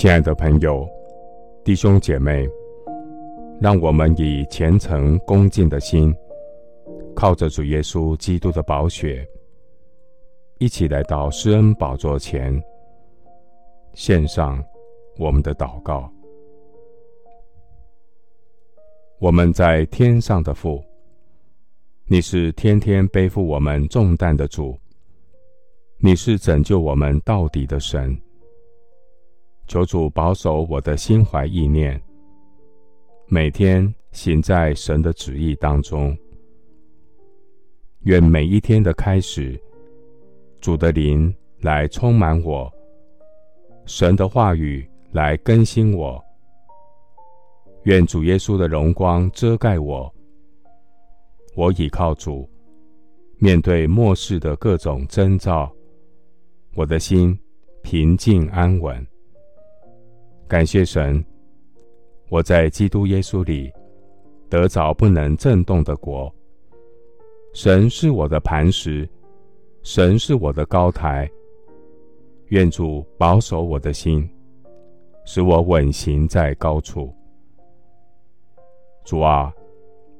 亲爱的朋友、弟兄姐妹，让我们以虔诚恭敬的心，靠着主耶稣基督的宝血，一起来到施恩宝座前，献上我们的祷告。我们在天上的父，你是天天背负我们重担的主，你是拯救我们到底的神。求主保守我的心怀意念，每天行在神的旨意当中。愿每一天的开始，主的灵来充满我，神的话语来更新我。愿主耶稣的荣光遮盖我。我倚靠主，面对末世的各种征兆，我的心平静安稳。感谢神，我在基督耶稣里得着不能震动的国。神是我的磐石，神是我的高台。愿主保守我的心，使我稳行在高处。主啊，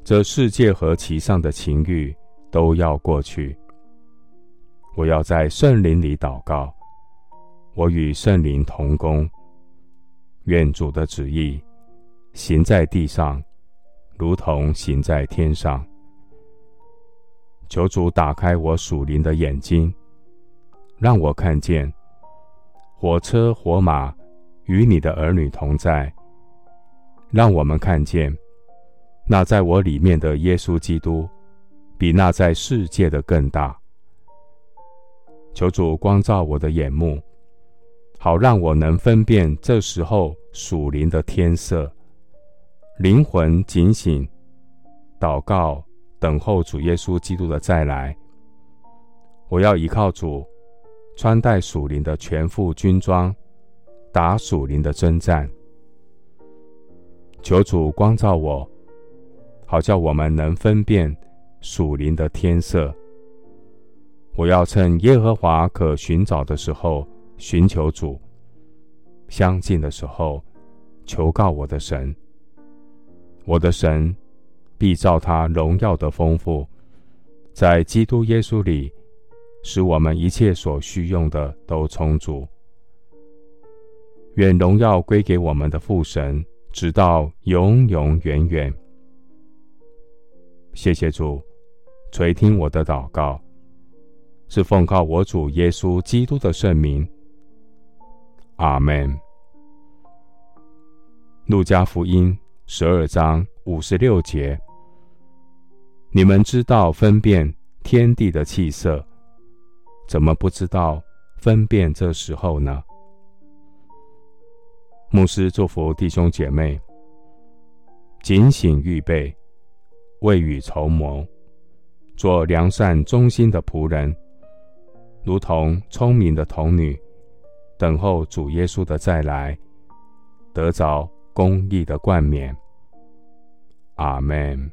这世界和其上的情欲都要过去。我要在圣灵里祷告，我与圣灵同工。愿主的旨意行在地上，如同行在天上。求主打开我属灵的眼睛，让我看见火车火马与你的儿女同在。让我们看见那在我里面的耶稣基督，比那在世界的更大。求主光照我的眼目。好让我能分辨这时候属灵的天色，灵魂警醒，祷告，等候主耶稣基督的再来。我要依靠主，穿戴属灵的全副军装，打属灵的征战。求主光照我，好叫我们能分辨属灵的天色。我要趁耶和华可寻找的时候。寻求主，相近的时候，求告我的神。我的神必照他荣耀的丰富，在基督耶稣里，使我们一切所需用的都充足。愿荣耀归给我们的父神，直到永永远远。谢谢主，垂听我的祷告，是奉靠我主耶稣基督的圣名。阿门。路加福音十二章五十六节：你们知道分辨天地的气色，怎么不知道分辨这时候呢？牧师祝福弟兄姐妹，警醒预备，未雨绸缪，做良善忠心的仆人，如同聪明的童女。等候主耶稣的再来，得着公义的冠冕。阿门。